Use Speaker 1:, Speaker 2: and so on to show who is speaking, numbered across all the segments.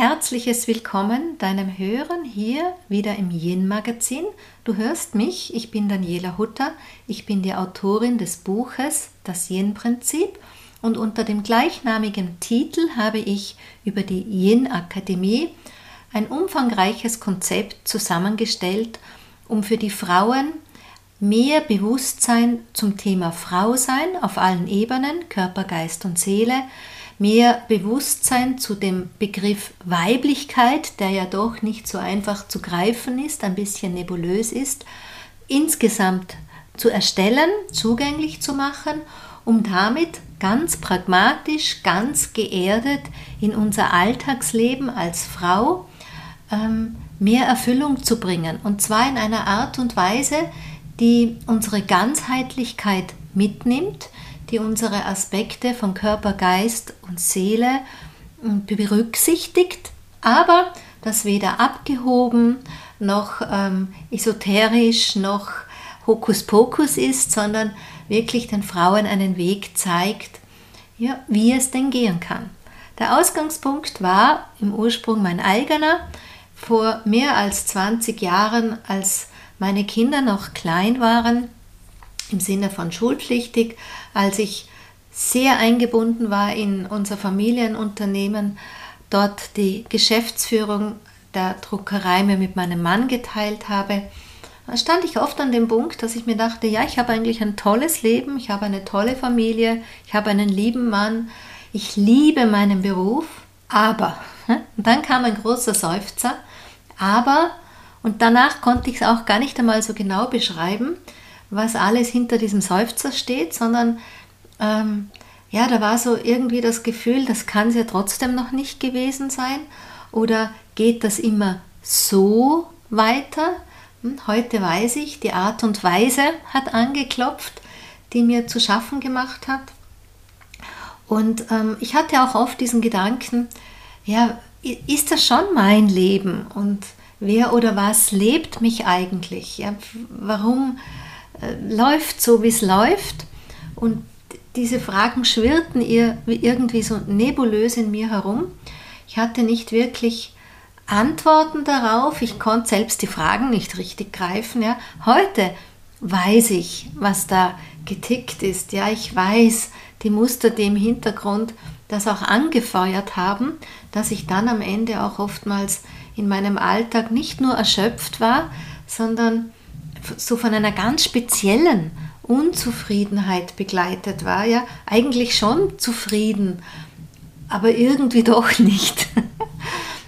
Speaker 1: herzliches Willkommen deinem Hören hier wieder im Yin Magazin. Du hörst mich, ich bin Daniela Hutter, ich bin die Autorin des Buches Das Yin Prinzip und unter dem gleichnamigen Titel habe ich über die Yin Akademie ein umfangreiches Konzept zusammengestellt, um für die Frauen mehr Bewusstsein zum Thema Frau sein auf allen Ebenen, Körper, Geist und Seele, mehr Bewusstsein zu dem Begriff Weiblichkeit, der ja doch nicht so einfach zu greifen ist, ein bisschen nebulös ist, insgesamt zu erstellen, zugänglich zu machen, um damit ganz pragmatisch, ganz geerdet in unser Alltagsleben als Frau ähm, mehr Erfüllung zu bringen. Und zwar in einer Art und Weise, die unsere Ganzheitlichkeit mitnimmt, die unsere Aspekte von Körper, Geist und Seele hm, berücksichtigt, aber das weder abgehoben noch ähm, esoterisch noch Hokuspokus ist, sondern wirklich den Frauen einen Weg zeigt, ja, wie es denn gehen kann. Der Ausgangspunkt war im Ursprung mein eigener. Vor mehr als 20 Jahren, als meine Kinder noch klein waren, im Sinne von schulpflichtig, als ich sehr eingebunden war in unser Familienunternehmen, dort die Geschäftsführung der Druckerei mir mit meinem Mann geteilt habe, stand ich oft an dem Punkt, dass ich mir dachte, ja, ich habe eigentlich ein tolles Leben, ich habe eine tolle Familie, ich habe einen lieben Mann, ich liebe meinen Beruf, aber, und dann kam ein großer Seufzer, aber, und danach konnte ich es auch gar nicht einmal so genau beschreiben, was alles hinter diesem Seufzer steht, sondern ähm, ja, da war so irgendwie das Gefühl, das kann es ja trotzdem noch nicht gewesen sein. Oder geht das immer so weiter? Hm, heute weiß ich, die Art und Weise hat angeklopft, die mir zu schaffen gemacht hat. Und ähm, ich hatte auch oft diesen Gedanken, ja, ist das schon mein Leben? Und wer oder was lebt mich eigentlich? Ja, warum läuft so, wie es läuft. Und diese Fragen schwirrten ihr irgendwie so nebulös in mir herum. Ich hatte nicht wirklich Antworten darauf. Ich konnte selbst die Fragen nicht richtig greifen. Ja. Heute weiß ich, was da getickt ist. Ja, ich weiß die Muster, die im Hintergrund das auch angefeuert haben, dass ich dann am Ende auch oftmals in meinem Alltag nicht nur erschöpft war, sondern so von einer ganz speziellen Unzufriedenheit begleitet war, ja, eigentlich schon zufrieden, aber irgendwie doch nicht.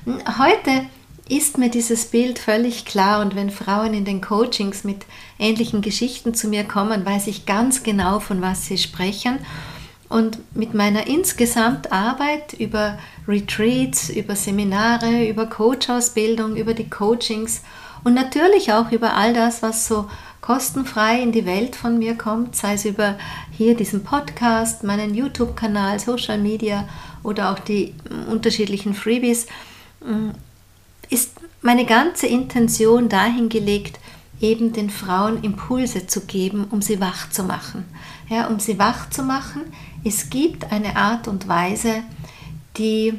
Speaker 1: Heute ist mir dieses Bild völlig klar und wenn Frauen in den Coachings mit ähnlichen Geschichten zu mir kommen, weiß ich ganz genau, von was sie sprechen. Und mit meiner insgesamt Arbeit über Retreats, über Seminare, über Coachausbildung, über die Coachings und natürlich auch über all das, was so kostenfrei in die Welt von mir kommt, sei es über hier diesen Podcast, meinen YouTube-Kanal, Social Media oder auch die mm, unterschiedlichen Freebies, mm, ist meine ganze Intention dahingelegt, eben den Frauen Impulse zu geben, um sie wach zu machen. Ja, um sie wach zu machen, es gibt eine Art und Weise, die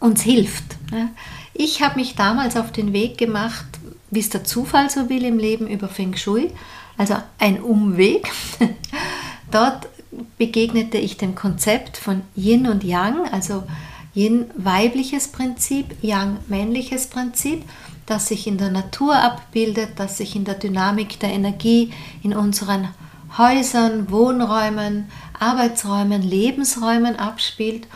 Speaker 1: uns hilft. Ja. Ich habe mich damals auf den Weg gemacht, wie es der Zufall so will im Leben, über Feng Shui, also ein Umweg. Dort begegnete ich dem Konzept von Yin und Yang, also Yin weibliches Prinzip, Yang männliches Prinzip, das sich in der Natur abbildet, das sich in der Dynamik der Energie in unseren Häusern, Wohnräumen, Arbeitsräumen, Lebensräumen abspielt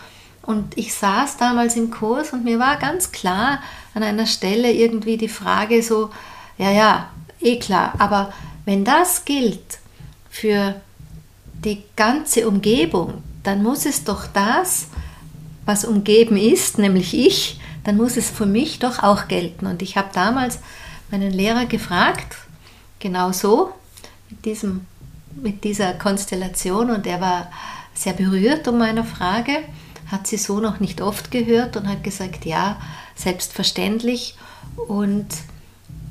Speaker 1: und ich saß damals im Kurs und mir war ganz klar an einer Stelle irgendwie die Frage so, ja, ja, eh klar, aber wenn das gilt für die ganze Umgebung, dann muss es doch das, was umgeben ist, nämlich ich, dann muss es für mich doch auch gelten. Und ich habe damals meinen Lehrer gefragt, genau so, mit, diesem, mit dieser Konstellation, und er war sehr berührt um meine Frage hat sie so noch nicht oft gehört und hat gesagt, ja, selbstverständlich. Und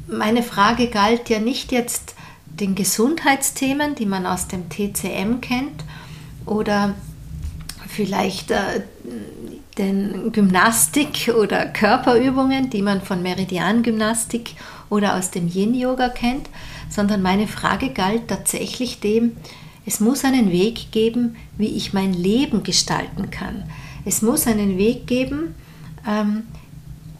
Speaker 1: meine Frage galt ja nicht jetzt den Gesundheitsthemen, die man aus dem TCM kennt, oder vielleicht äh, den Gymnastik oder Körperübungen, die man von Meridian-Gymnastik oder aus dem Yin-Yoga kennt, sondern meine Frage galt tatsächlich dem, es muss einen Weg geben, wie ich mein Leben gestalten kann. Es muss einen Weg geben, ähm,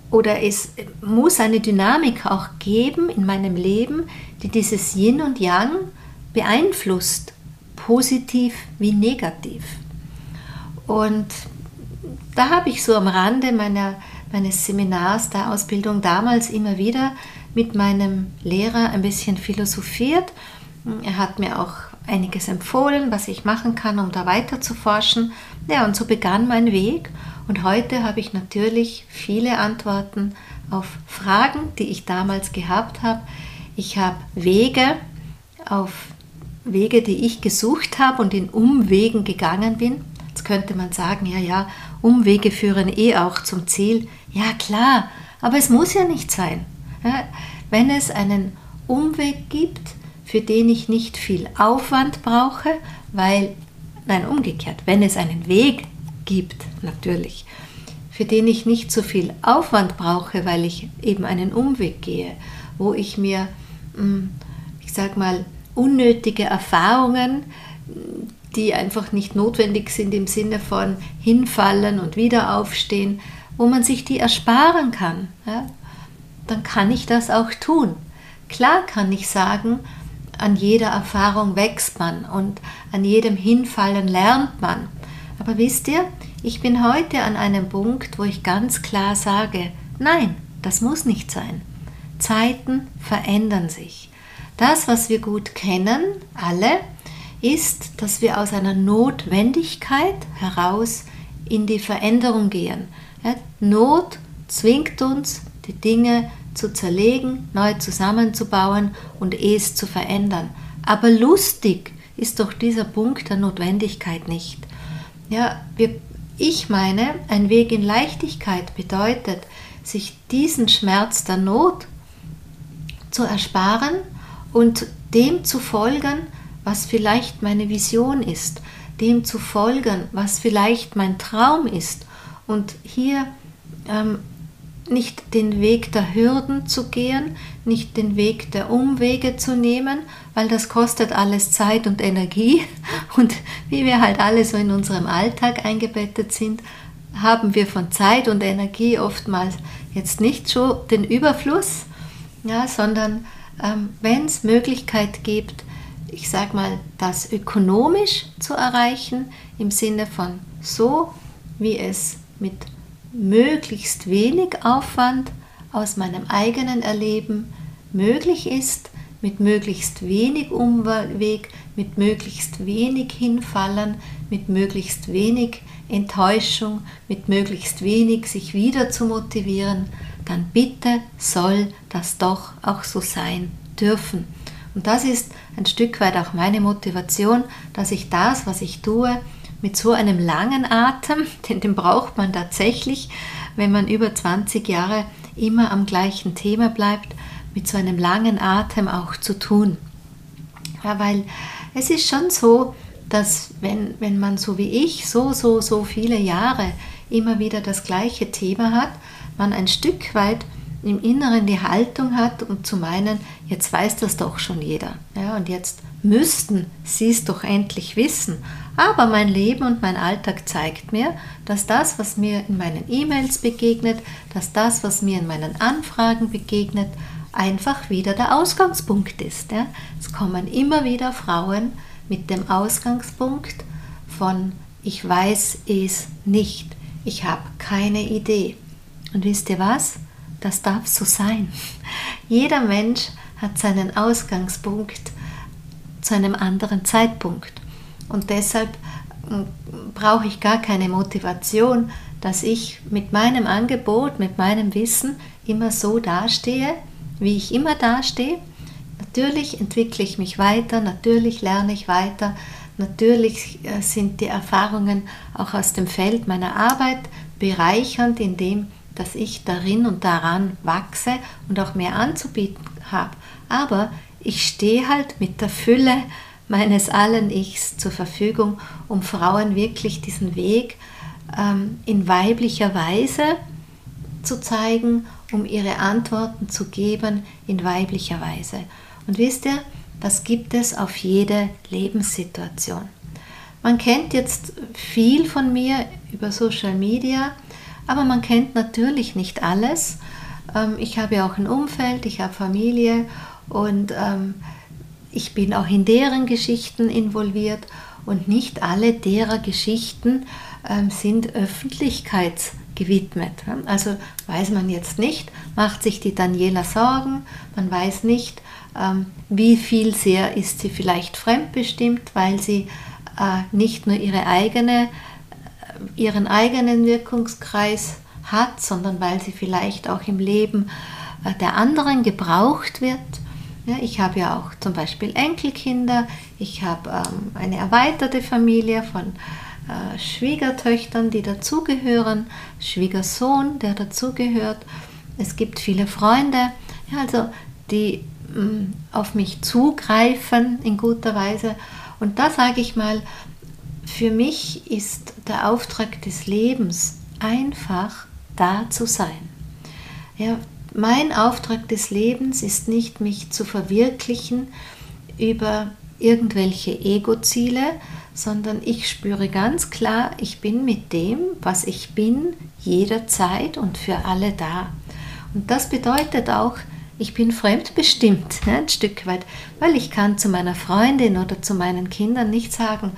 Speaker 1: oder es muss eine Dynamik auch geben in meinem Leben, die dieses Yin und Yang beeinflusst, positiv wie negativ. Und da habe ich so am Rande meiner, meines Seminars, der Ausbildung damals immer wieder mit meinem Lehrer ein bisschen philosophiert. Er hat mir auch einiges empfohlen, was ich machen kann, um da weiter zu forschen. Ja, und so begann mein Weg. Und heute habe ich natürlich viele Antworten auf Fragen, die ich damals gehabt habe. Ich habe Wege auf Wege, die ich gesucht habe und in Umwegen gegangen bin. Jetzt könnte man sagen, ja, ja, Umwege führen eh auch zum Ziel. Ja, klar, aber es muss ja nicht sein. Ja, wenn es einen Umweg gibt, für den ich nicht viel Aufwand brauche, weil, nein, umgekehrt, wenn es einen Weg gibt, natürlich, für den ich nicht so viel Aufwand brauche, weil ich eben einen Umweg gehe, wo ich mir, hm, ich sag mal, unnötige Erfahrungen, die einfach nicht notwendig sind im Sinne von hinfallen und wieder aufstehen, wo man sich die ersparen kann, ja, dann kann ich das auch tun. Klar kann ich sagen, an jeder Erfahrung wächst man und an jedem Hinfallen lernt man. Aber wisst ihr, ich bin heute an einem Punkt, wo ich ganz klar sage, nein, das muss nicht sein. Zeiten verändern sich. Das, was wir gut kennen, alle, ist, dass wir aus einer Notwendigkeit heraus in die Veränderung gehen. Not zwingt uns, die Dinge zu zerlegen, neu zusammenzubauen und es zu verändern. Aber lustig ist doch dieser Punkt der Notwendigkeit nicht. Ja, wir, ich meine, ein Weg in Leichtigkeit bedeutet, sich diesen Schmerz der Not zu ersparen und dem zu folgen, was vielleicht meine Vision ist, dem zu folgen, was vielleicht mein Traum ist und hier ähm, nicht den Weg der Hürden zu gehen, nicht den Weg der Umwege zu nehmen, weil das kostet alles Zeit und Energie. Und wie wir halt alle so in unserem Alltag eingebettet sind, haben wir von Zeit und Energie oftmals jetzt nicht schon den Überfluss, ja, sondern ähm, wenn es Möglichkeit gibt, ich sage mal, das ökonomisch zu erreichen, im Sinne von so, wie es mit möglichst wenig Aufwand aus meinem eigenen Erleben möglich ist, mit möglichst wenig Umweg, mit möglichst wenig Hinfallen, mit möglichst wenig Enttäuschung, mit möglichst wenig sich wieder zu motivieren, dann bitte soll das doch auch so sein dürfen. Und das ist ein Stück weit auch meine Motivation, dass ich das, was ich tue, mit so einem langen Atem, denn den braucht man tatsächlich, wenn man über 20 Jahre immer am gleichen Thema bleibt, mit so einem langen Atem auch zu tun. Ja, weil es ist schon so, dass wenn, wenn man so wie ich so, so, so viele Jahre immer wieder das gleiche Thema hat, man ein Stück weit im Inneren die Haltung hat, um zu meinen, jetzt weiß das doch schon jeder. Ja, und jetzt müssten sie es doch endlich wissen. Aber mein Leben und mein Alltag zeigt mir, dass das, was mir in meinen E-Mails begegnet, dass das, was mir in meinen Anfragen begegnet, einfach wieder der Ausgangspunkt ist. Ja. Es kommen immer wieder Frauen mit dem Ausgangspunkt von ich weiß es nicht, ich habe keine Idee. Und wisst ihr was? Das darf so sein. Jeder Mensch hat seinen Ausgangspunkt zu einem anderen Zeitpunkt. Und deshalb hm, brauche ich gar keine Motivation, dass ich mit meinem Angebot, mit meinem Wissen immer so dastehe, wie ich immer dastehe. Natürlich entwickle ich mich weiter, natürlich lerne ich weiter, natürlich äh, sind die Erfahrungen auch aus dem Feld meiner Arbeit bereichernd, indem dass ich darin und daran wachse und auch mehr anzubieten habe. Aber ich stehe halt mit der Fülle meines allen Ichs zur Verfügung, um Frauen wirklich diesen Weg ähm, in weiblicher Weise zu zeigen, um ihre Antworten zu geben in weiblicher Weise. Und wisst ihr, das gibt es auf jede Lebenssituation. Man kennt jetzt viel von mir über Social Media, aber man kennt natürlich nicht alles. Ähm, ich habe ja auch ein Umfeld, ich habe Familie und ähm, ich bin auch in deren Geschichten involviert und nicht alle derer Geschichten ähm, sind öffentlichkeitsgewidmet. Also weiß man jetzt nicht, macht sich die Daniela Sorgen, man weiß nicht, wie viel sehr ist sie vielleicht fremdbestimmt, weil sie äh, nicht nur ihre eigene ihren eigenen Wirkungskreis hat, sondern weil sie vielleicht auch im Leben äh, der anderen gebraucht wird. Ja, ich habe ja auch zum Beispiel Enkelkinder, ich habe ähm, eine erweiterte Familie von äh, Schwiegertöchtern, die dazugehören, Schwiegersohn, der dazugehört. Es gibt viele Freunde, ja, also die mh, mm, auf mich zugreifen in guter Weise. Und da sage ich mal, für mich ist der Auftrag des Lebens einfach da zu sein. Ja, mein Auftrag des Lebens ist nicht, mich zu verwirklichen über irgendwelche Ego-Ziele, sondern ich spüre ganz klar, ich bin mit dem, was ich bin, jederzeit und für alle da. Und das bedeutet auch, ich bin fremdbestimmt, ne, ein Stück weit, weil ich kann zu meiner Freundin oder zu meinen Kindern nicht sagen,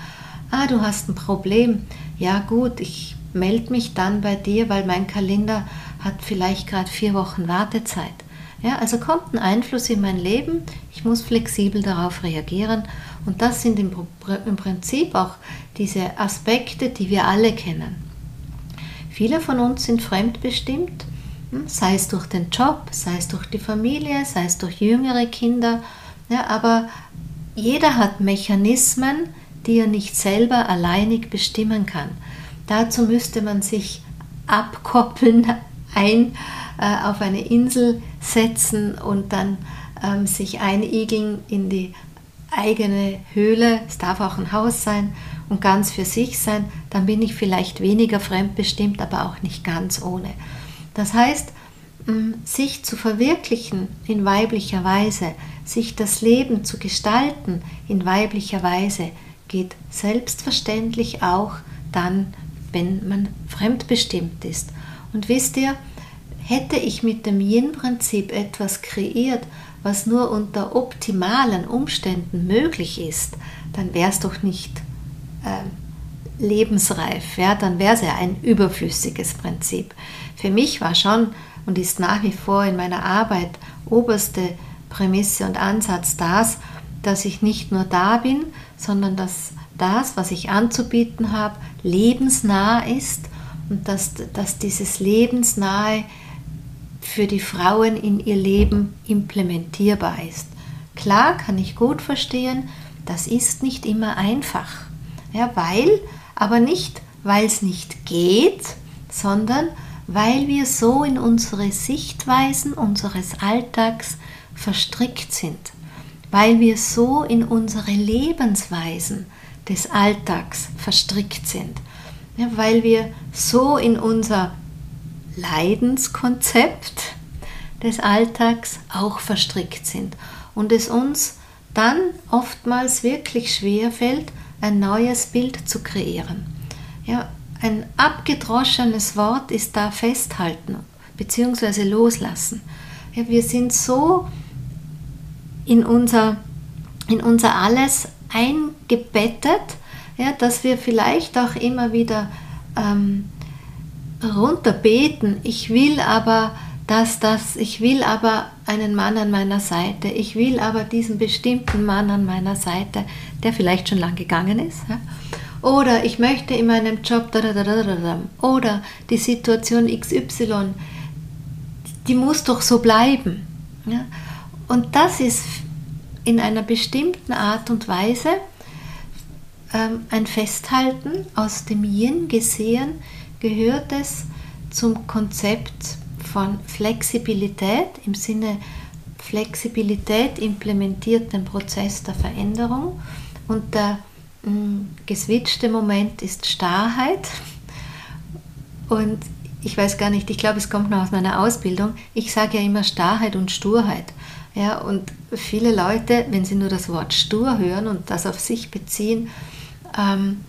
Speaker 1: ah, du hast ein Problem. Ja gut, ich melde mich dann bei dir, weil mein Kalender hat vielleicht gerade vier Wochen Wartezeit. Ja, also kommt ein Einfluss in mein Leben, ich muss flexibel darauf reagieren und das sind im, im Prinzip auch diese Aspekte, die wir alle kennen. Viele von uns sind fremdbestimmt, hm, sei es durch den Job, sei es durch die Familie, sei es durch jüngere Kinder, ja, aber jeder hat Mechanismen, die er nicht selber alleinig bestimmen kann. Dazu müsste man sich abkoppeln, ein, äh, auf eine Insel setzen und dann ähm, sich einigeln in die eigene Höhle. Es darf auch ein Haus sein und ganz für sich sein. Dann bin ich vielleicht weniger fremdbestimmt, aber auch nicht ganz ohne. Das heißt, sich zu verwirklichen in weiblicher Weise, sich das Leben zu gestalten in weiblicher Weise, geht selbstverständlich auch dann, wenn man fremdbestimmt ist. Und wisst ihr, hätte ich mit dem Yin-Prinzip etwas kreiert, was nur unter optimalen Umständen möglich ist, dann wäre es doch nicht äh, lebensreif, ja? dann wäre es ja ein überflüssiges Prinzip. Für mich war schon und ist nach wie vor in meiner Arbeit oberste Prämisse und Ansatz das, dass ich nicht nur da bin, sondern dass das, was ich anzubieten habe, lebensnah ist und dass, dass dieses Lebensnahe für die Frauen in ihr Leben implementierbar ist. Klar kann ich gut verstehen, das ist nicht immer einfach. Ja, weil, aber nicht, weil es nicht geht, sondern weil wir so in unsere Sichtweisen unseres Alltags verstrickt sind weil wir so in unsere Lebensweisen des Alltags verstrickt sind, ja, weil wir so in unser Leidenskonzept des Alltags auch verstrickt sind und es uns dann oftmals wirklich schwer fällt, ein neues Bild zu kreieren. Ja, ein abgedroschenes Wort ist da festhalten bzw. loslassen. Ja, wir sind so in unser, in unser Alles eingebettet, ja, dass wir vielleicht auch immer wieder ähm, runterbeten. Ich will aber das, das, ich will aber einen Mann an meiner Seite, ich will aber diesen bestimmten Mann an meiner Seite, der vielleicht schon lang gegangen ist. Ja? Oder ich möchte in meinem Job, oder die Situation XY, die muss doch so bleiben. Ja? Und das ist in einer bestimmten Art und Weise ähm, ein Festhalten. Aus dem Yin gesehen gehört es zum Konzept von Flexibilität im Sinne Flexibilität implementiert den Prozess der Veränderung und der mh, mm, geswitchte Moment ist Starrheit Und ich weiß gar nicht, ich glaube, es kommt noch aus meiner Ausbildung. Ich sage ja immer Starrheit und Sturheit. Ja, und viele Leute, wenn sie nur das Wort stur hören und das auf sich beziehen, ähm,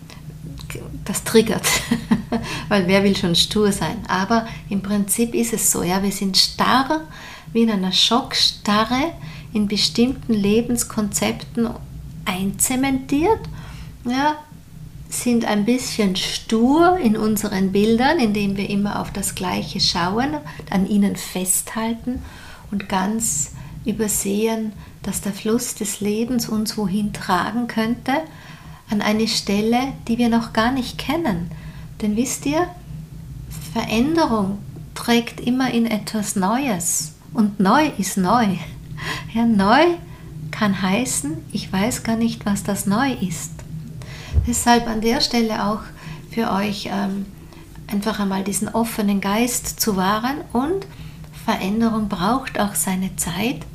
Speaker 1: das triggert, weil wer will schon stur sein? Aber im Prinzip ist es so, ja, wir sind starr, wie in einer Schockstarre, in bestimmten Lebenskonzepten einzementiert, ja, sind ein bisschen stur in unseren Bildern, indem wir immer auf das Gleiche schauen, an ihnen festhalten und ganz übersehen, dass der Fluss des Lebens uns wohin tragen könnte, an eine Stelle, die wir noch gar nicht kennen. Denn wisst ihr, Veränderung trägt immer in etwas Neues und neu ist neu. Ja, neu kann heißen, ich weiß gar nicht, was das neu ist. Deshalb an der Stelle auch für euch ähm, einfach einmal diesen offenen Geist zu wahren und Veränderung braucht auch seine Zeit.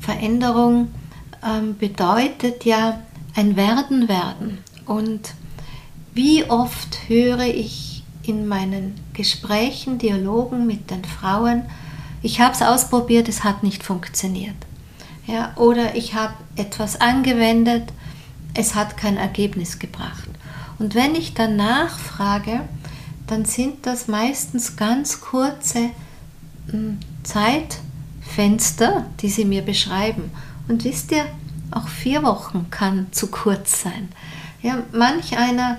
Speaker 1: Veränderung ähm, bedeutet ja, ein Werden werden. Und wie oft höre ich in meinen Gesprächen, Dialogen mit den Frauen, ich habe es ausprobiert, es hat nicht funktioniert. Ja, oder ich habe etwas angewendet, es hat kein Ergebnis gebracht. Und wenn ich dann nachfrage, dann sind das meistens ganz kurze hm, Zeitfenster, die sie mir beschreiben. Und wisst ihr, auch vier Wochen kann zu kurz sein. Ja, manch einer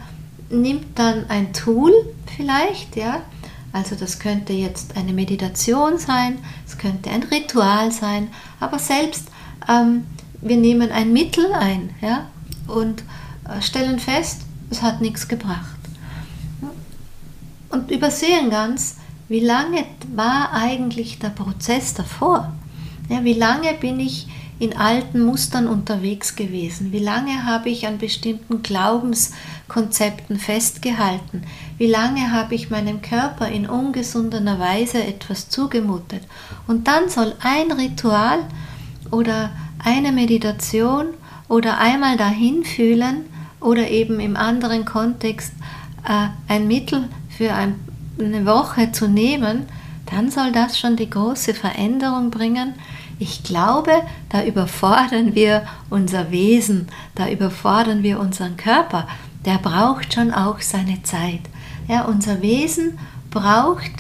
Speaker 1: nimmt dann ein Tool vielleicht, ja, also das könnte jetzt eine Meditation sein, es könnte ein Ritual sein, aber selbst ähm, wir nehmen ein Mittel ein, ja, und äh, stellen fest, es hat nichts gebracht. Und übersehen ganz, wie lange war eigentlich der Prozess davor? Ja, wie lange bin ich in alten Mustern unterwegs gewesen? Wie lange habe ich an bestimmten Glaubenskonzepten festgehalten? Wie lange habe ich meinem Körper in ungesunder Weise etwas zugemutet? Und dann soll ein Ritual oder eine Meditation oder einmal dahin fühlen oder eben im anderen Kontext äh, ein Mittel für ein, eine Woche zu nehmen, dann soll das schon die große Veränderung bringen, ich glaube, da überfordern wir unser Wesen, da überfordern wir unseren Körper. Der braucht schon auch seine Zeit. Ja, unser Wesen braucht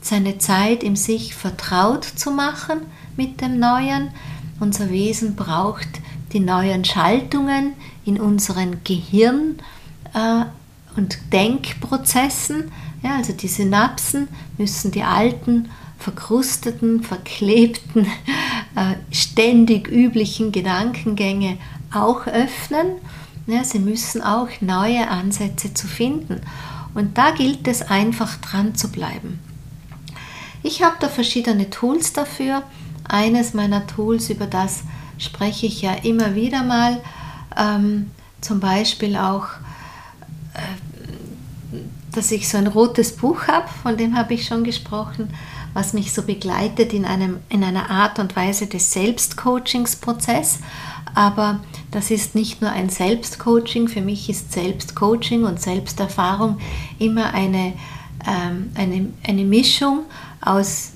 Speaker 1: seine Zeit, im sich vertraut zu machen mit dem Neuen. Unser Wesen braucht die neuen Schaltungen in unseren Gehirn äh, und Denkprozessen. Ja, also die Synapsen müssen die alten verkrusteten, verklebten, äh, ständig üblichen Gedankengänge auch öffnen. Sie müssen auch neue Ansätze zu finden. Und da gilt es einfach dran zu bleiben. Ich habe da verschiedene Tools dafür. Eines meiner Tools, über das spreche ich ja immer wieder mal, ähm, zum Beispiel auch, äh, dass ich so ein rotes Buch habe, von dem habe ich schon gesprochen, was mich so begleitet in, einem, in einer Art und Weise des Selbstcoachingsprozess. Aber das ist nicht nur ein Selbstcoaching, für mich ist Selbstcoaching und Selbsterfahrung immer eine, ähm, eine, eine Mischung aus,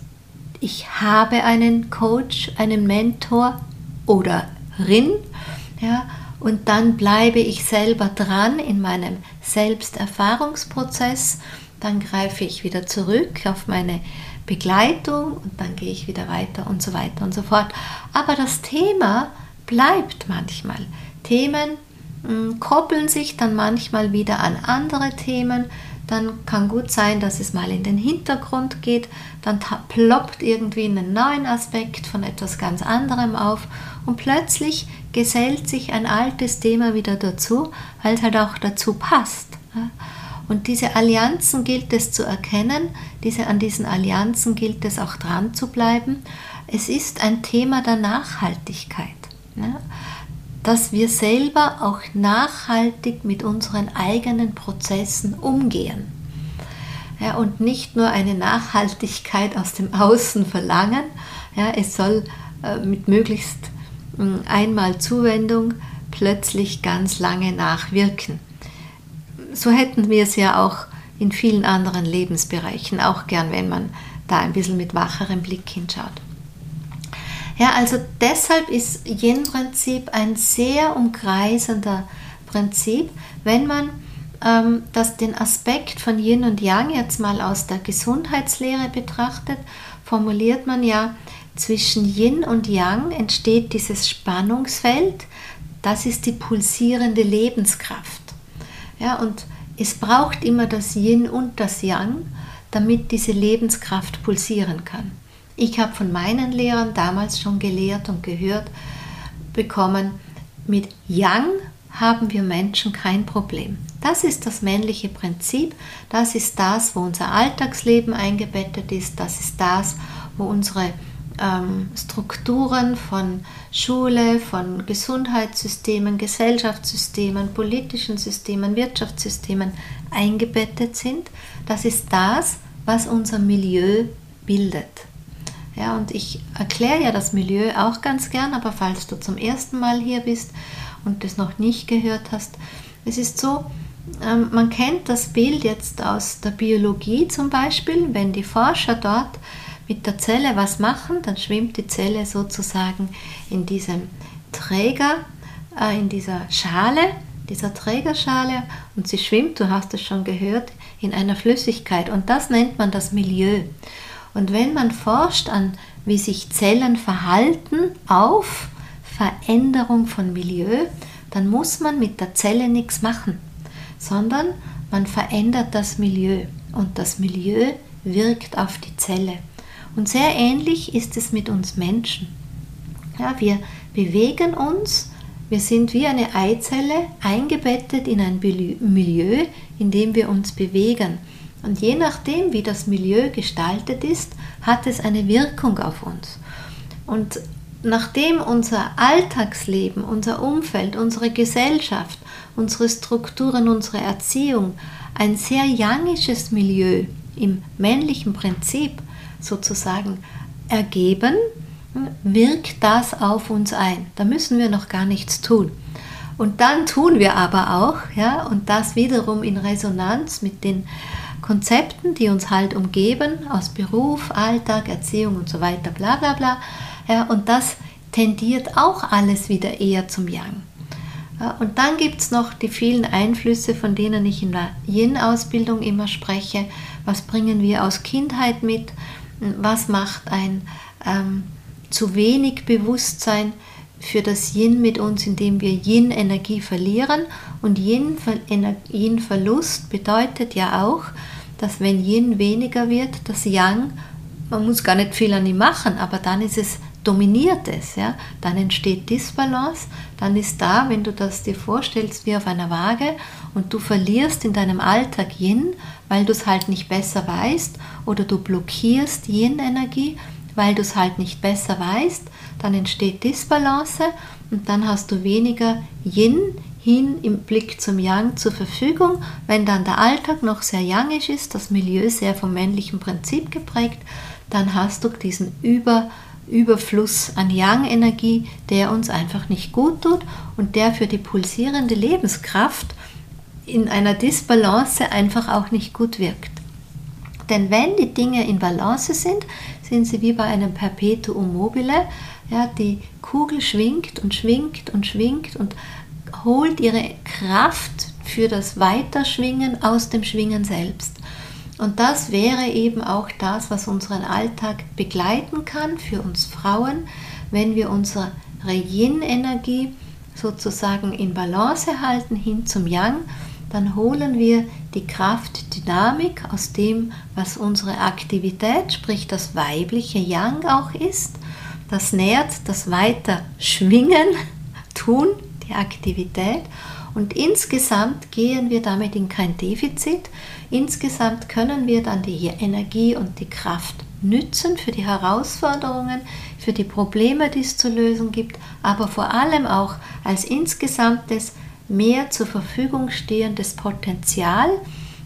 Speaker 1: ich habe einen Coach, einen Mentor oder Rin, ja, und dann bleibe ich selber dran in meinem Selbsterfahrungsprozess, dann greife ich wieder zurück auf meine Begleitung und dann gehe ich wieder weiter und so weiter und so fort. Aber das Thema bleibt manchmal. Themen mh, hm, koppeln sich dann manchmal wieder an andere Themen. Dann kann gut sein, dass es mal in den Hintergrund geht. Dann ploppt irgendwie einen neuen Aspekt von etwas ganz anderem auf und plötzlich gesellt sich ein altes Thema wieder dazu, weil es halt auch dazu passt. Und diese Allianzen gilt es zu erkennen, diese, an diesen Allianzen gilt es auch dran zu bleiben. Es ist ein Thema der Nachhaltigkeit, ne? dass wir selber auch nachhaltig mit unseren eigenen Prozessen umgehen. Ja, und nicht nur eine Nachhaltigkeit aus dem Außen verlangen, ja, es soll äh, mit möglichst äh, einmal Zuwendung plötzlich ganz lange nachwirken so hätten wir es ja auch in vielen anderen Lebensbereichen auch gern, wenn man da ein bisschen mit wacherem Blick hinschaut. Ja, also deshalb ist Yin-Prinzip ein sehr umkreisender Prinzip, wenn man ähm, das, den Aspekt von Yin und Yang jetzt mal aus der Gesundheitslehre betrachtet, formuliert man ja, zwischen Yin und Yang entsteht dieses Spannungsfeld, das ist die pulsierende Lebenskraft. Ja, und es braucht immer das Yin und das Yang, damit diese Lebenskraft pulsieren kann. Ich habe von meinen Lehrern damals schon gelehrt und gehört bekommen, mit Yang haben wir Menschen kein Problem. Das ist das männliche Prinzip, das ist das, wo unser Alltagsleben eingebettet ist, das ist das, wo unsere ähm, Strukturen von Schule, von Gesundheitssystemen, Gesellschaftssystemen, politischen Systemen, Wirtschaftssystemen eingebettet sind. Das ist das, was unser Milieu bildet. Ja, und ich erkläre ja das Milieu auch ganz gern, aber falls du zum ersten Mal hier bist und das noch nicht gehört hast, es ist so, ähm, man kennt das Bild jetzt aus der Biologie zum Beispiel, wenn die Forscher dort mit der Zelle was machen, dann schwimmt die Zelle sozusagen in diesem Träger, äh, in dieser Schale, dieser Trägerschale und sie schwimmt, du hast es schon gehört, in einer Flüssigkeit und das nennt man das Milieu. Und wenn man forscht an, wie sich Zellen verhalten auf Veränderung von Milieu, dann muss man mit der Zelle nichts machen, sondern man verändert das Milieu und das Milieu wirkt auf die Zelle. Und sehr ähnlich ist es mit uns Menschen. Ja, wir bewegen uns, wir sind wie eine Eizelle eingebettet in ein Milieu, in dem wir uns bewegen. Und je nachdem, wie das Milieu gestaltet ist, hat es eine Wirkung auf uns. Und nachdem unser Alltagsleben, unser Umfeld, unsere Gesellschaft, unsere Strukturen, unsere Erziehung ein sehr yangisches Milieu im männlichen Prinzip sozusagen ergeben, wirkt das auf uns ein. Da müssen wir noch gar nichts tun. Und dann tun wir aber auch, ja, und das wiederum in Resonanz mit den Konzepten, die uns halt umgeben, aus Beruf, Alltag, Erziehung und so weiter, bla bla bla. Ja, und das tendiert auch alles wieder eher zum Yang. Und dann gibt es noch die vielen Einflüsse, von denen ich in der Yin-Ausbildung immer spreche. Was bringen wir aus Kindheit mit? Was macht ein ähm, zu wenig Bewusstsein für das Yin mit uns, indem wir Yin-Energie verlieren. Und Yin-Verlust bedeutet ja auch, dass wenn Yin weniger wird, das Yang, man muss gar nicht viel an ihm machen, aber dann ist es dominiert es, ja, dann entsteht Disbalance, dann ist da, wenn du das dir vorstellst wie auf einer Waage und du verlierst in deinem Alltag Yin, weil du es halt nicht besser weißt oder du blockierst Yin-Energie, weil du es halt nicht besser weißt, dann entsteht Disbalance und dann hast du weniger Yin hin im Blick zum Yang zur Verfügung. Wenn dann der Alltag noch sehr yangisch ist, das Milieu sehr vom männlichen Prinzip geprägt, dann hast du diesen Über- Überfluss an Yang-Energie, der uns einfach nicht gut tut und der für die pulsierende Lebenskraft in einer Disbalance einfach auch nicht gut wirkt. Denn wenn die Dinge in Balance sind, sind sie wie bei einem Perpetuum mobile. Ja, die Kugel schwingt und schwingt und schwingt und holt ihre Kraft für das Weiterschwingen aus dem Schwingen selbst. Und das wäre eben auch das, was unseren Alltag begleiten kann für uns Frauen, wenn wir unsere Yin-Energie sozusagen in Balance halten hin zum Yang, dann holen wir die Kraft, Dynamik aus dem, was unsere Aktivität, sprich das weibliche Yang auch ist. Das nährt das weiter Schwingen, Tun, die Aktivität und insgesamt gehen wir damit in kein Defizit. Insgesamt können wir dann die Energie und die Kraft nützen für die Herausforderungen, für die Probleme, die es zu lösen gibt, aber vor allem auch als insgesamtes mehr zur Verfügung stehendes Potenzial,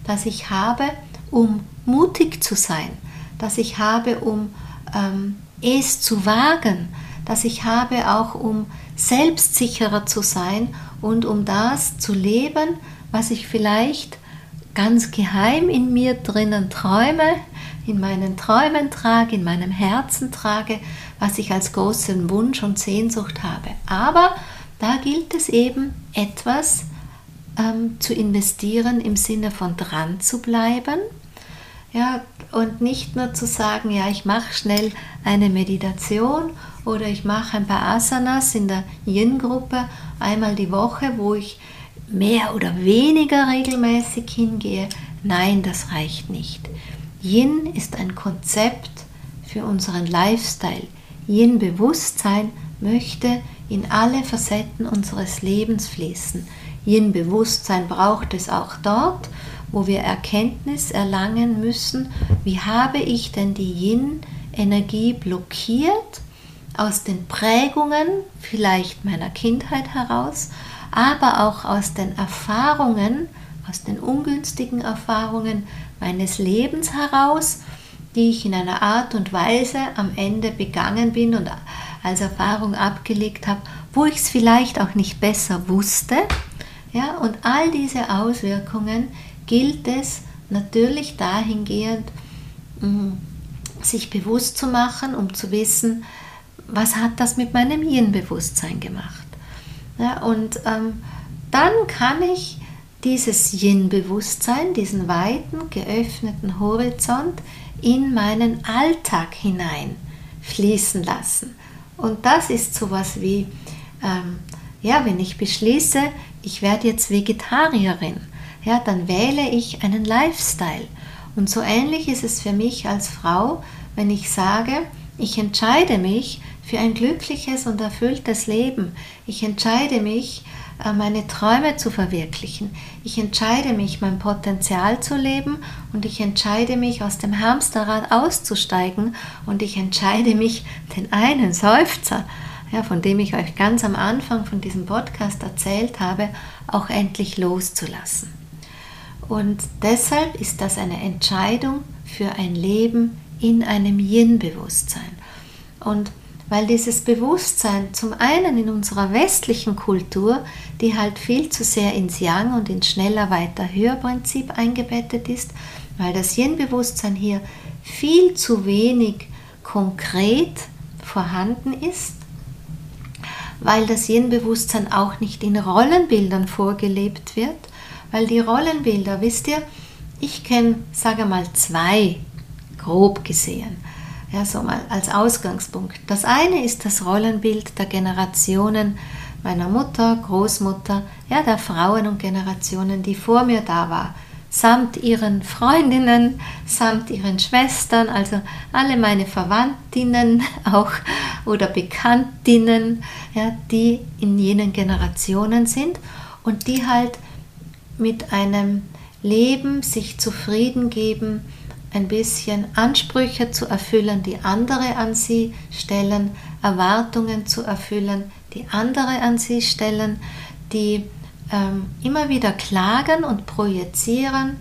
Speaker 1: das ich habe, um mutig zu sein, das ich habe, um ähm, es zu wagen, das ich habe auch, um selbstsicherer zu sein und um das zu leben, was ich vielleicht ganz geheim in mir drinnen träume, in meinen Träumen trage, in meinem Herzen trage, was ich als großen Wunsch und Sehnsucht habe. Aber da gilt es eben etwas ähm, zu investieren im Sinne von dran zu bleiben. Ja, und nicht nur zu sagen, ja, ich mache schnell eine Meditation oder ich mache ein paar Asanas in der Yin-Gruppe einmal die Woche, wo ich mehr oder weniger regelmäßig hingehe. Nein, das reicht nicht. Yin ist ein Konzept für unseren Lifestyle. Yin-Bewusstsein möchte in alle Facetten unseres Lebens fließen. Yin-Bewusstsein braucht es auch dort, wo wir Erkenntnis erlangen müssen, wie habe ich denn die Yin-Energie blockiert aus den Prägungen vielleicht meiner Kindheit heraus, aber auch aus den Erfahrungen, aus den ungünstigen Erfahrungen meines Lebens heraus, die ich in einer Art und Weise am Ende begangen bin und als Erfahrung abgelegt habe, wo ich es vielleicht auch nicht besser wusste. Ja, und all diese Auswirkungen gilt es natürlich dahingehend, mm, sich bewusst zu machen, um zu wissen, was hat das mit meinem Yin-Bewusstsein gemacht. Ja, und ähm, dann kann ich dieses Yin-Bewusstsein, diesen weiten, geöffneten Horizont in meinen Alltag hinein fließen lassen. Und das ist sowas wie, ähm, ja, wenn ich beschließe, ich werde jetzt Vegetarierin, ja, dann wähle ich einen Lifestyle. Und so ähnlich ist es für mich als Frau, wenn ich sage, ich entscheide mich für ein glückliches und erfülltes Leben. Ich entscheide mich, äh, meine Träume zu verwirklichen. Ich entscheide mich, mein Potenzial zu leben und ich entscheide mich, aus dem Hamsterrad auszusteigen und ich entscheide mich, den einen Seufzer, ja, von dem ich euch ganz am Anfang von diesem Podcast erzählt habe, auch endlich loszulassen. Und deshalb ist das eine Entscheidung für ein Leben in einem Yin-Bewusstsein. Und weil dieses Bewusstsein zum einen in unserer westlichen Kultur, die halt viel zu sehr ins Yang und ins schneller, weiter, höher Prinzip eingebettet ist, weil das Yin-Bewusstsein hier viel zu wenig konkret vorhanden ist, weil das Yin-Bewusstsein auch nicht in Rollenbildern vorgelebt wird, weil die Rollenbilder, wisst ihr, ich kenne, sage mal, zwei, grob gesehen ja, so mal als Ausgangspunkt. Das eine ist das Rollenbild der Generationen meiner Mutter, Großmutter, ja, der Frauen und Generationen, die vor mir da war, samt ihren Freundinnen, samt ihren Schwestern, also alle meine Verwandtinnen auch oder Bekanntinnen, ja, die in jenen Generationen sind und die halt mit einem Leben sich zufrieden geben, ein bisschen Ansprüche zu erfüllen, die andere an sie stellen, Erwartungen zu erfüllen, die andere an sie stellen, die ähm, immer wieder klagen und projizieren,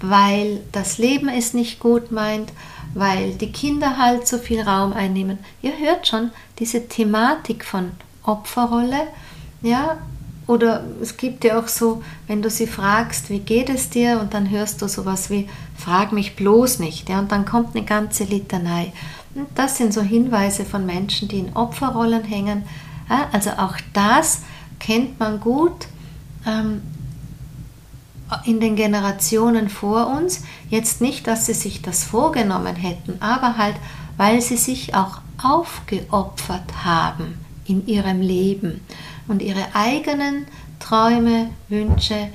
Speaker 1: weil das Leben es nicht gut meint, weil die Kinder halt so viel Raum einnehmen. Ihr hört schon diese Thematik von Opferrolle, ja, oder es gibt ja auch so, wenn du sie fragst, wie geht es dir, und dann hörst du sowas wie, frag mich bloß nicht, ja, und dann kommt eine ganze Litanei. Und das sind so Hinweise von Menschen, die in Opferrollen hängen. Ja, also auch das kennt man gut ähm, in den Generationen vor uns. Jetzt nicht, dass sie sich das vorgenommen hätten, aber halt, weil sie sich auch aufgeopfert haben in ihrem Leben und ihre eigenen Träume, Wünsche,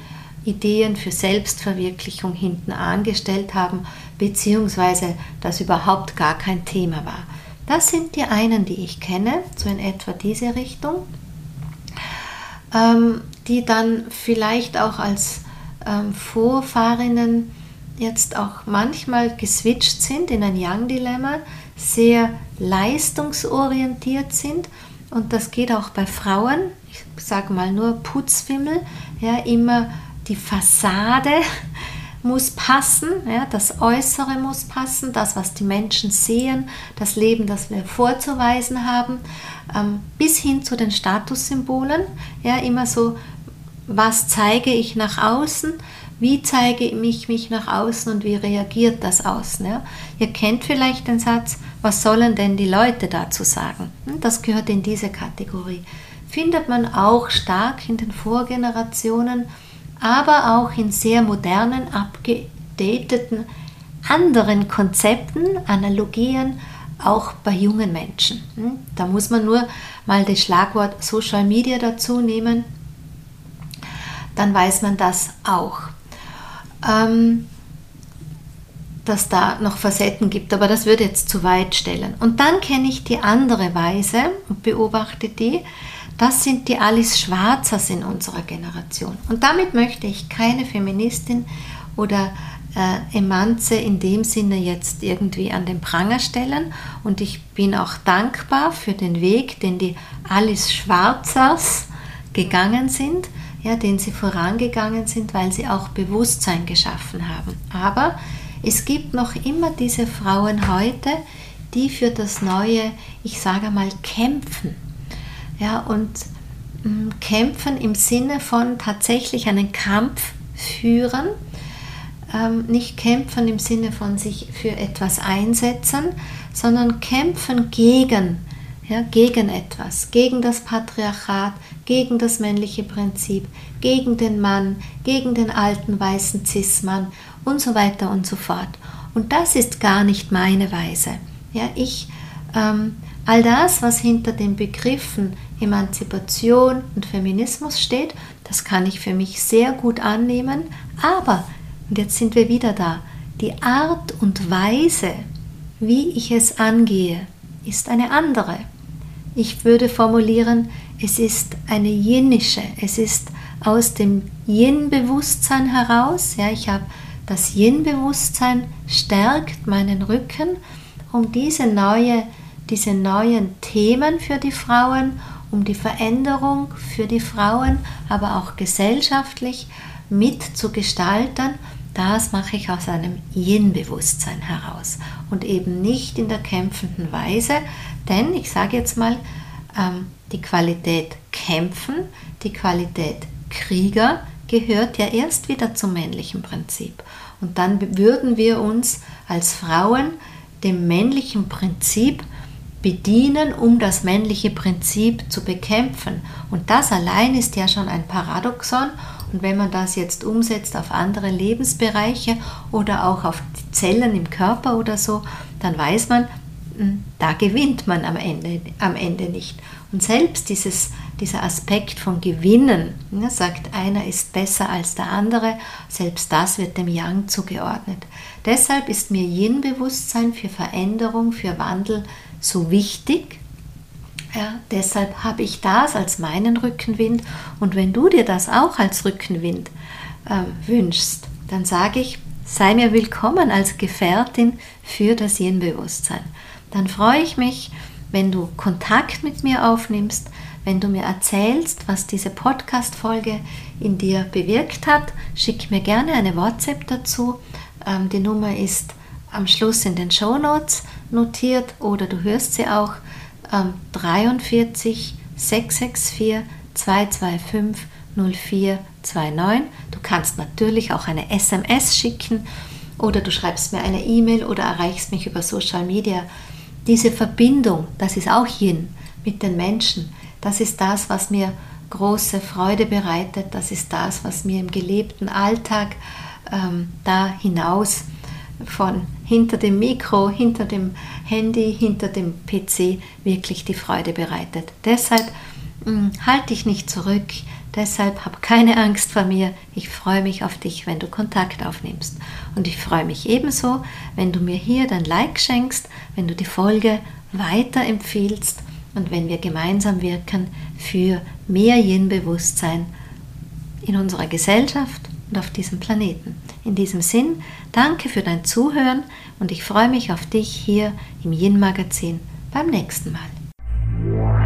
Speaker 1: Ideen für Selbstverwirklichung hinten angestellt haben, beziehungsweise das überhaupt gar kein Thema war. Das sind die einen, die ich kenne, so in etwa diese Richtung, ähm, die dann vielleicht auch als ähm, Vorfahrinnen jetzt auch manchmal geswitcht sind in ein Young-Dilemma, sehr leistungsorientiert sind und das geht auch bei Frauen, ich sage mal nur Putzwimmel, ja, immer die Fassade muss passen, ja, das Äußere muss passen, das, was die Menschen sehen, das Leben, das wir vorzuweisen haben, ähm, bis hin zu den Statussymbolen, ja, immer so, was zeige ich nach außen, Wie zeige ich mich nach außen und wie reagiert das Außen? Ja? Ihr kennt vielleicht den Satz, was sollen denn die Leute dazu sagen? Hm, das gehört in diese Kategorie. Findet man auch stark in den Vorgenerationen, aber auch in sehr modernen, abgedateten anderen Konzepten, Analogien, auch bei jungen Menschen. Hm, da muss man nur mal das Schlagwort Social Media dazu nehmen, dann weiß man das auch. Ähm, dass da noch Facetten gibt, aber das würde jetzt zu weit stellen. Und dann kenne ich die andere Weise und beobachte die. Das sind die Alice Schwarzers in unserer Generation. Und damit möchte ich keine Feministin oder äh, Emanze in dem Sinne jetzt irgendwie an den Pranger stellen. Und ich bin auch dankbar für den Weg, den die Alice Schwarzers gegangen sind, ja, den sie vorangegangen sind, weil sie auch Bewusstsein geschaffen haben. Aber es gibt noch immer diese Frauen heute, die für das Neue, ich sage mal, kämpfen. Ja, und mm, kämpfen im Sinne von tatsächlich einen Kampf führen, ähm, nicht kämpfen im Sinne von sich für etwas einsetzen, sondern kämpfen gegen, ja, gegen etwas, gegen das Patriarchat, gegen das männliche Prinzip, gegen den Mann, gegen den alten weißen Cis-Mann und so weiter und so fort. Und das ist gar nicht meine Weise. Ja, ich, ähm, all das, was hinter den Begriffen Emanzipation und Feminismus steht, das kann ich für mich sehr gut annehmen, aber, und jetzt sind wir wieder da, die Art und Weise, wie ich es angehe, ist eine andere. Ich würde formulieren, es ist eine jenische, es ist aus dem Yin-Bewusstsein heraus. Ja, ich habe das Yin-Bewusstsein stärkt meinen Rücken, um diese, neue, diese neuen Themen für die Frauen, um die Veränderung für die Frauen, aber auch gesellschaftlich mitzugestalten. Das mache ich aus einem Yin-Bewusstsein heraus und eben nicht in der kämpfenden Weise, denn ich sage jetzt mal, ähm, die Qualität Kämpfen, die Qualität Krieger gehört ja erst wieder zum männlichen Prinzip. Und dann würden wir uns als Frauen dem männlichen Prinzip bedienen, um das männliche Prinzip zu bekämpfen. Und das allein ist ja schon ein Paradoxon. Und wenn man das jetzt umsetzt auf andere Lebensbereiche oder auch auf die Zellen im Körper oder so, dann weiß man, hm, da gewinnt man am Ende, am Ende nicht. Und selbst dieses, dieser Aspekt von Gewinnen, ne, sagt einer ist besser als der andere, selbst das wird dem Yang zugeordnet. Deshalb ist mir Yin-Bewusstsein für Veränderung, für Wandel so wichtig. Ja, deshalb habe ich das als meinen Rückenwind. Und wenn du dir das auch als Rückenwind äh, wünschst, dann sage ich, sei mir willkommen als Gefährtin für das Yin-Bewusstsein. Dann freue ich mich, wenn du Kontakt mit mir aufnimmst, wenn du mir erzählst, was diese Podcast-Folge in dir bewirkt hat. Schick mir gerne eine WhatsApp dazu. Ähm, die Nummer ist am Schluss in den Show Notes notiert oder du hörst sie auch ähm, 43 664 225 0429. Du kannst natürlich auch eine SMS schicken oder du schreibst mir eine E-Mail oder erreichst mich über Social Media. Diese Verbindung, das ist auch Yin mit den Menschen, das ist das, was mir große Freude bereitet, das ist das, was mir im gelebten Alltag ähm, da hinaus von hinter dem Mikro, hinter dem Handy, hinter dem PC wirklich die Freude bereitet. Deshalb mh, hm, halte dich nicht zurück, deshalb hab keine Angst vor mir. Ich freue mich auf dich, wenn du Kontakt aufnimmst. Und ich freue mich ebenso, wenn du mir hier dein Like schenkst, wenn du die Folge weiterempfiehlst und wenn wir gemeinsam wirken für mehr Yin-Bewusstsein in unserer Gesellschaft und auf diesem Planeten. In diesem Sinn, danke für dein Zuhören und ich freue mich auf dich hier im Yin Magazin beim nächsten Mal.